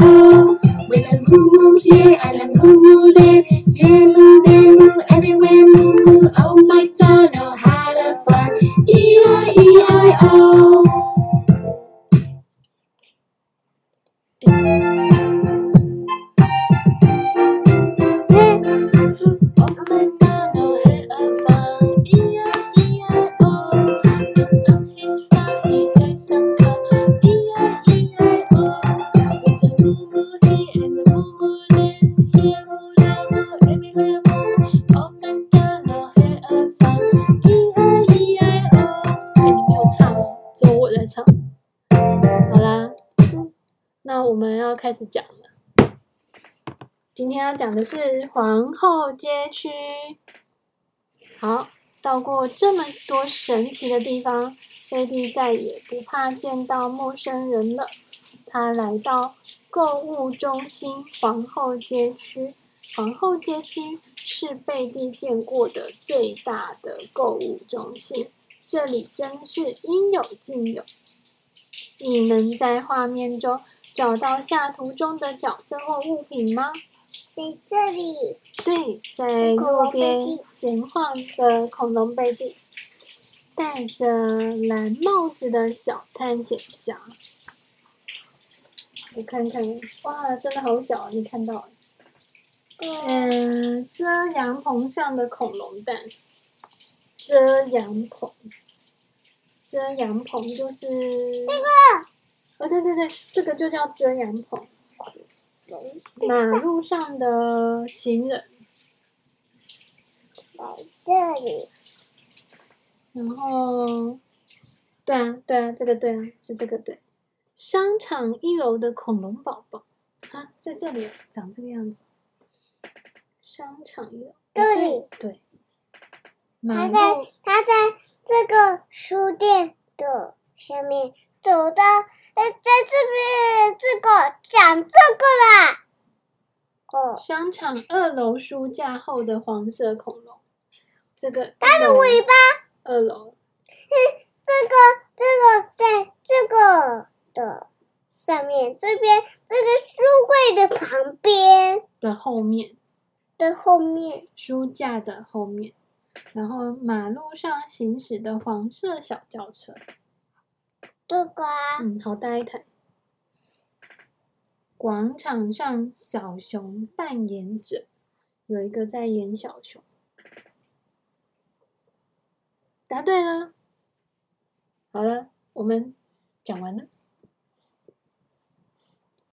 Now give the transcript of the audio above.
moo with a moo moo here and a moo moo there. 我们要开始讲了。今天要讲的是皇后街区。好，到过这么多神奇的地方，菲蒂再也不怕见到陌生人了。他来到购物中心皇后街区。皇后街区是贝蒂见过的最大的购物中心，这里真是应有尽有。你能在画面中找到下图中的角色或物品吗？在这里。对，在路边闲晃的恐龙贝蒂，戴着蓝帽子的小探险家。我看看，哇，真的好小，你看到？嗯，遮阳棚上的恐龙蛋，遮阳棚，遮阳棚就是那个，哦，对对对，这个就叫遮阳棚。马路上的行人，在这里，然后，对啊，对啊，这个对啊，是这个对。商场一楼的恐龙宝宝，啊，在这里长这个样子。商场有这里。对，他在他在这个书店的下面走到，哎，在这边这个讲这个啦。哦，商场二楼书架后的黄色恐龙，这个它的尾巴。二楼，这个这个在这个的上面，这边这个书柜的旁边。的后面。的后面，书架的后面，然后马路上行驶的黄色小轿车，这个啊，嗯，好大一台。广场上小熊扮演者，有一个在演小熊，答对了。好了，我们讲完了。